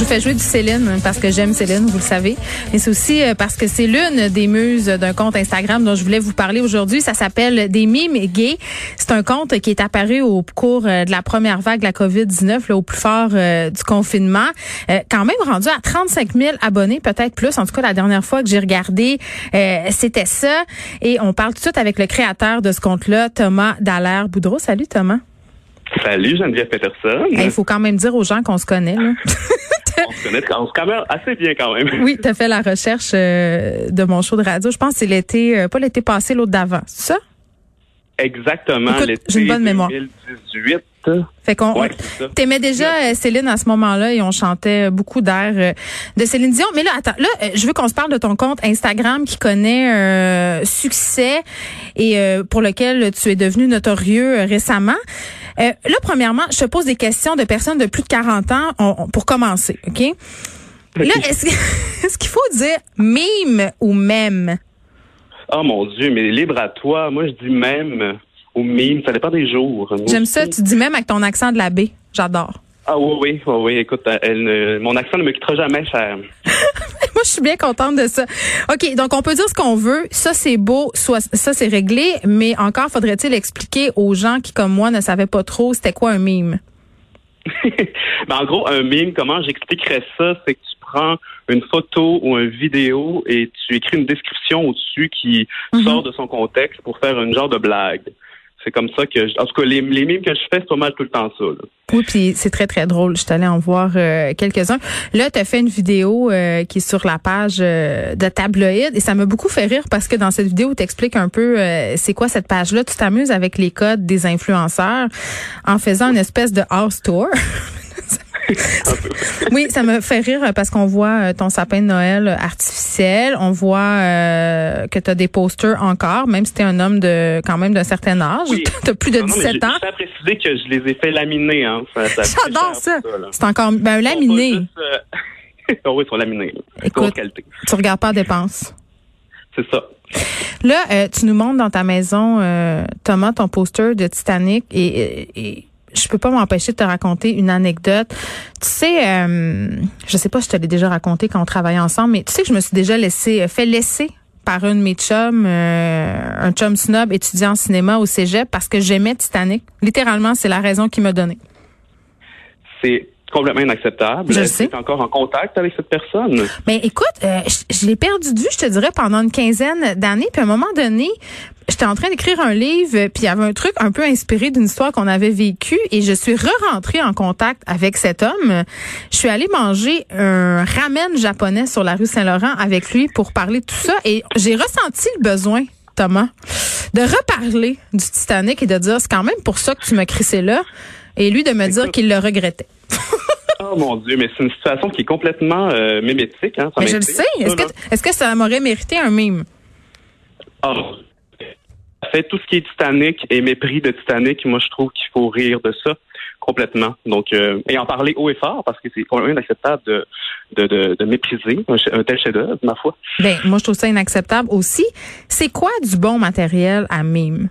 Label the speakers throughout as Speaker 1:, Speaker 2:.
Speaker 1: je vous fais jouer du Céline parce que j'aime Céline, vous le savez. Mais c'est aussi euh, parce que c'est l'une des muses d'un compte Instagram dont je voulais vous parler aujourd'hui. Ça s'appelle Des mimes gays. C'est un compte qui est apparu au cours euh, de la première vague de la COVID-19, là, au plus fort euh, du confinement. quand même rendu à 35 000 abonnés, peut-être plus. En tout cas, la dernière fois que j'ai regardé, c'était ça. Et on parle tout de suite avec le créateur de ce compte-là, Thomas Dallaire Boudreau. Salut Thomas.
Speaker 2: Salut Geneviève Peterson.
Speaker 1: Il faut quand même dire aux gens qu'on se connaît. Là.
Speaker 2: se connaît, on se connaît assez bien quand même.
Speaker 1: Oui, tu as fait la recherche euh, de mon show de radio. Je pense que c'est l'été, euh, pas l'été passé, l'autre d'avant. C'est ça?
Speaker 2: Exactement.
Speaker 1: J'ai une bonne mémoire.
Speaker 2: 2018.
Speaker 1: Fait qu'on t'aimais déjà euh, Céline à ce moment-là et on chantait beaucoup d'air de Céline Dion. Mais là, attends, là, je veux qu'on se parle de ton compte Instagram qui connaît euh, succès et pour lequel tu es devenu notorieux récemment. Euh, là, premièrement, je te pose des questions de personnes de plus de 40 ans pour commencer, OK? Là, est-ce qu'il faut dire mime ou même?
Speaker 2: Oh mon Dieu, mais libre à toi. Moi, je dis même ou mime. Ça dépend des jours.
Speaker 1: J'aime ça. Tu dis même avec ton accent de la baie. J'adore.
Speaker 2: Ah oui, oui, oui, oui. Écoute, elle, mon accent ne me quittera jamais, cher.
Speaker 1: Moi, je suis bien contente de ça. OK, donc on peut dire ce qu'on veut. Ça, c'est beau. Soit, ça, c'est réglé. Mais encore, faudrait-il expliquer aux gens qui, comme moi, ne savaient pas trop c'était quoi un mime?
Speaker 2: ben, en gros, un mime, comment j'expliquerais ça? C'est que tu prends une photo ou une vidéo et tu écris une description au-dessus qui mm-hmm. sort de son contexte pour faire une genre de blague c'est comme ça que, en tout cas, les, les mimes que je fais, c'est pas mal tout le temps ça.
Speaker 1: Oui, puis c'est très, très drôle. Je suis allée en voir euh, quelques-uns. Là, tu as fait une vidéo euh, qui est sur la page euh, de Tabloïd et ça m'a beaucoup fait rire parce que dans cette vidéo, tu expliques un peu c'est quoi cette page-là. Tu t'amuses avec les codes des influenceurs en faisant une espèce de house tour. oui, ça me fait rire parce qu'on voit euh, ton sapin de Noël artificiel. On voit euh, que tu as des posters encore, même si tu es un homme de quand même d'un certain âge. tu as plus de 17 ans.
Speaker 2: Je préciser que je les ai fait laminer. Hein.
Speaker 1: J'adore ça. C'est encore ben, laminé.
Speaker 2: Euh, oh oui, ils sont laminés.
Speaker 1: Écoute, tu regardes pas dépenses.
Speaker 2: C'est ça.
Speaker 1: Là, tu nous montres dans ta maison, Thomas, ton poster de Titanic et je peux pas m'empêcher de te raconter une anecdote. Tu sais, euh, je sais pas si je te l'ai déjà raconté quand on travaillait ensemble, mais tu sais que je me suis déjà laissé euh, fait laisser par un de mes chums, euh, un chum snob étudiant en cinéma au Cégep parce que j'aimais Titanic. Littéralement, c'est la raison qu'il m'a donné.
Speaker 2: C'est complètement inacceptable.
Speaker 1: Je sais.
Speaker 2: Tu es encore en contact avec cette personne?
Speaker 1: Mais écoute, euh, je, l'ai perdu de vue, je te dirais, pendant une quinzaine d'années. Puis à un moment donné, j'étais en train d'écrire un livre, puis il y avait un truc un peu inspiré d'une histoire qu'on avait vécue, et je suis re-rentrée en contact avec cet homme. Je suis allée manger un ramen japonais sur la rue Saint-Laurent avec lui pour parler de tout ça, et j'ai ressenti le besoin, Thomas, de reparler du Titanic et de dire, c'est quand même pour ça que tu m'as crissé là, et lui de me dire qu'il le regrettait.
Speaker 2: Oh mon Dieu, mais c'est une situation qui est complètement euh, mimétique. Hein,
Speaker 1: mais je le sais. Est-ce que, est que, ça m'aurait mérité un mime?
Speaker 2: Oh. Fait tout ce qui est Titanic et mépris de Titanic, moi je trouve qu'il faut rire de ça complètement. Donc, euh, et en parler haut et fort parce que c'est complètement inacceptable de, de, de, mépriser un, tel chef-d'œuvre, ma foi.
Speaker 1: Ben, moi je trouve ça inacceptable aussi. C'est quoi du bon matériel à mime?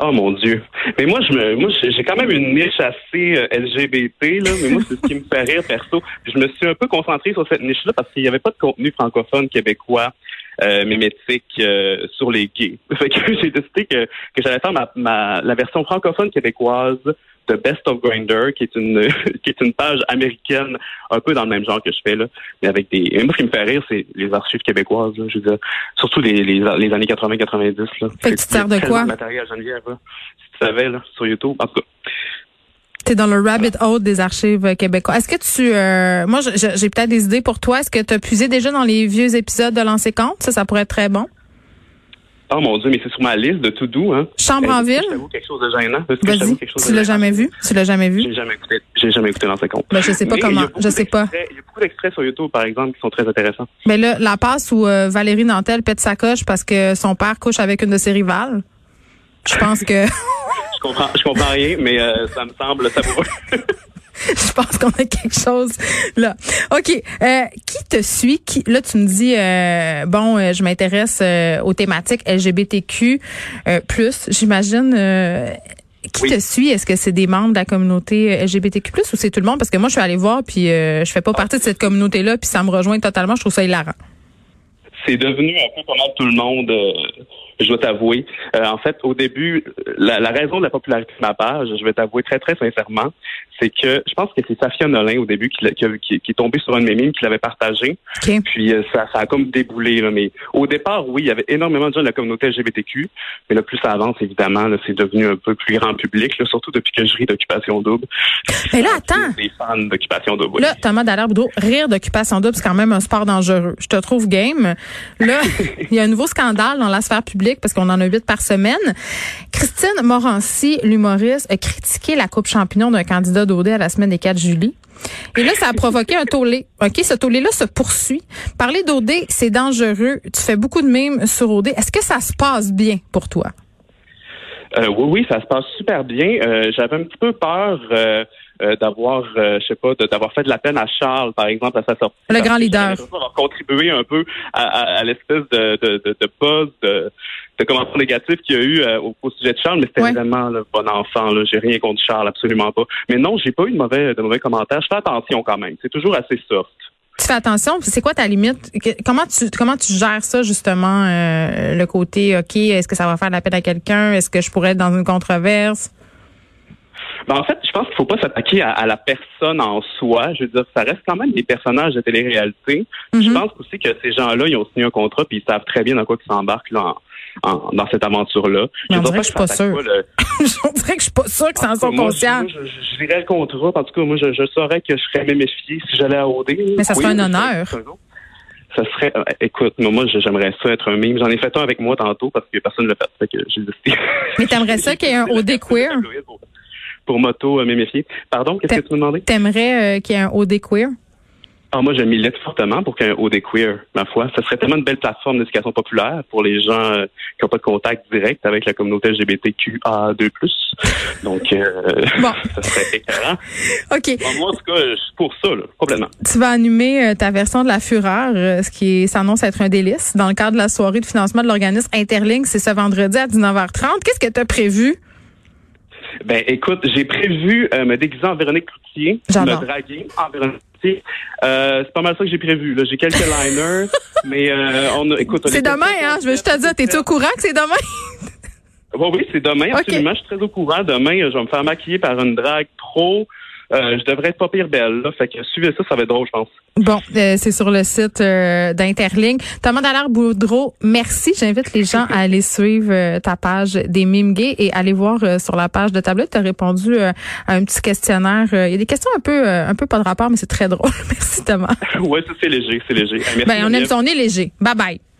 Speaker 2: Oh mon Dieu. Mais moi, je me, moi, j'ai quand même une niche assez euh, LGBT, là, mais moi, c'est ce qui me fait rire perso. Je me suis un peu concentré sur cette niche-là parce qu'il n'y avait pas de contenu francophone québécois euh, mémétique euh, sur les gays. Fait que j'ai décidé que, que j'allais faire ma, ma, la version francophone québécoise de Best of Grinder, qui est une qui est une page américaine un peu dans le même genre que je fais là, mais avec des. Et moi, ce qui me fait rire, c'est les archives québécoises. Là, je veux dire, surtout les, les, les années 80-90 là.
Speaker 1: Fait que tu sers de quoi?
Speaker 2: matériel Geneviève, là, si tu savais là, sur YouTube. En tout cas.
Speaker 1: T'es dans le rabbit hole des archives québécoises. Est-ce que tu, euh, moi, j'ai peut-être des idées pour toi. Est-ce que tu as puisé déjà dans les vieux épisodes de Lancer Compte? Ça, ça pourrait être très bon.
Speaker 2: Oh mon Dieu, mais c'est sur ma liste de tout doux, hein.
Speaker 1: Chambre en ville?
Speaker 2: Je quelque chose de gênant?
Speaker 1: Tu l'as jamais vu? Tu l'as jamais vu?
Speaker 2: J'ai jamais écouté, j'ai jamais écouté dans compte.
Speaker 1: Ben, je sais pas comment. Je sais pas.
Speaker 2: Il y a beaucoup d'extraits sur YouTube, par exemple, qui sont très intéressants.
Speaker 1: Mais là, la passe où euh, Valérie Nantel pète sa coche parce que son père couche avec une de ses rivales. Je pense que
Speaker 2: comprends, je comprends rien, mais euh, ça me semble savoureux.
Speaker 1: je pense qu'on a quelque chose là. OK. Euh, qui te suit? Qui, là, tu me dis, euh, bon, euh, je m'intéresse aux thématiques LGBTQ+, plus, j'imagine. qui
Speaker 2: Oui.
Speaker 1: te suit? Est-ce que c'est des membres de la communauté LGBTQ+, ou c'est tout le monde? Parce que moi, je suis allée voir, puis je fais pas partie de cette communauté-là, puis ça me rejoint totalement. Je trouve ça hilarant.
Speaker 2: C'est devenu un peu pas mal tout le monde, je dois t'avouer. Euh, en fait, au début, la, la raison de la popularité de ma page, je vais t'avouer très, très sincèrement, c'est que je pense que c'est Safia Nolin au début qui, qui, qui- qui est tombée sur un de mes mimes, qui l'avait partagé.
Speaker 1: OK.
Speaker 2: Puis euh, ça, ça a comme déboulé. Là. Mais au départ, oui, il y avait énormément de gens de la communauté LGBTQ. Mais là, plus ça avance, évidemment, là, c'est devenu un peu plus grand public, là, surtout depuis que je ris d'Occupation Double.
Speaker 1: Mais là, attends.
Speaker 2: Des fans d'Occupation Double. oui.
Speaker 1: Là, Thomas Dallaire-Boudreau, rire d'occupation double, c'est quand même un sport dangereux. Je te trouve game. Là, il y a un nouveau scandale dans la sphère publique parce qu'on en a huit par semaine. Christine Morancy, l'humoriste, a critiqué la coupe champignon d'un candidat d'OD à la semaine des 4 juillet. Et là, ça a provoqué un tollé. OK, ce tollé-là se poursuit. Parler d'OD, c'est dangereux. Tu fais beaucoup de mimes sur OD. Est-ce que ça se passe bien pour toi?
Speaker 2: Euh, oui, oui, ça se passe super bien. Euh, J'avais un petit peu peur euh, euh, d'avoir, euh, je sais pas, d'avoir fait de la peine à Charles, par exemple, à sa sortie.
Speaker 1: Le grand leader.
Speaker 2: d'avoir contribué un peu à, à- à l'espèce de, de, de, de buzz, de, de commentaires négatifs qu'il y a eu euh, au, au sujet de Charles, mais c'était
Speaker 1: Ouais.
Speaker 2: vraiment le bon enfant. Là. J'ai rien contre Charles, absolument pas. Mais non, j'ai pas eu de mauvais, de mauvais commentaires. Je fais attention quand même. C'est toujours assez soft.
Speaker 1: Tu fais attention, c'est quoi ta limite? Comment tu comment tu gères ça justement euh, le côté OK, est-ce que ça va faire de la peine à quelqu'un? Est-ce que je pourrais être dans une controverse?
Speaker 2: Ben, en fait, je pense qu'il faut pas s'attaquer à, à la personne en soi. Je veux dire, ça reste quand même des personnages de télé-réalité. Je
Speaker 1: Mhm.
Speaker 2: pense aussi que ces gens-là, ils ont signé un contrat puis ils savent très bien dans quoi ils s'embarquent là, en, en- dans cette aventure-là. Dire
Speaker 1: dirait que je suis pas dirait que je suis pas sûre que ça en soit
Speaker 2: moi,
Speaker 1: conscient.
Speaker 2: Je, je, je lirais le contrat. En tout cas, moi, je, je saurais que je serais méfié si j'allais à OD.
Speaker 1: Mais ça serait un honneur.
Speaker 2: Ça serait, euh, écoute, moi, moi, j'aimerais ça être un mime. J'en ai fait un avec moi tantôt parce que personne ne l'a fait. Fait que j'ai.
Speaker 1: Mais t'aimerais ça qu'il y ait un OD queer?
Speaker 2: Pour, moto euh, méméfier. Pardon, qu'est-ce que tu me demandais?
Speaker 1: T'aimerais euh, qu'il y ait un OD queer?
Speaker 2: Ah, moi, je milite fortement pour qu'il y ait un OD queer, ma foi. Ça serait tellement une belle plateforme d'éducation populaire pour les gens euh, qui n'ont pas de contact direct avec la communauté LGBTQA2+. Donc, euh,
Speaker 1: Bon.
Speaker 2: ça serait écœurant.
Speaker 1: OK.
Speaker 2: Bon, moi, en tout cas, je suis pour ça, là, complètement.
Speaker 1: Tu vas animer euh, ta version de la fureur, ce qui s'annonce être un délice, dans le cadre de la soirée de financement de l'organisme Interlink. C'est ce vendredi à 19h30. Qu'est-ce que tu as prévu?
Speaker 2: Ben, écoute, j'ai prévu euh, me déguiser en Véronique Cloutier,
Speaker 1: J'adore.
Speaker 2: me draguer en Véronique Cloutier. Euh, c'est pas mal ça que j'ai prévu. Là. J'ai quelques liners, mais euh, on a, écoute,
Speaker 1: C'est
Speaker 2: est-
Speaker 1: demain, hein? Je veux juste te dire, t'es-tu au courant que c'est demain?
Speaker 2: Oui, oui, c'est demain, absolument. Je suis très au courant. Demain, euh, je vais me faire maquiller par une drague pro. Euh, je devrais être pas pire belle, là. Fait que suivez ça, ça va être drôle, je pense.
Speaker 1: Bon, euh, c'est sur le site euh, d'Interlink. Thomas Dallaire-Boudreau, merci. J'invite les gens à aller suivre euh, ta page des mimes gays et aller voir euh, sur la page de Tablette. Tu as répondu euh, à un petit questionnaire. Euh, Il y a des questions un peu euh, un peu pas de rapport, mais c'est très drôle. merci Thomas.
Speaker 2: ouais, ça, c'est léger, c'est léger. Merci,
Speaker 1: Ben, on aime on est léger. Bye bye.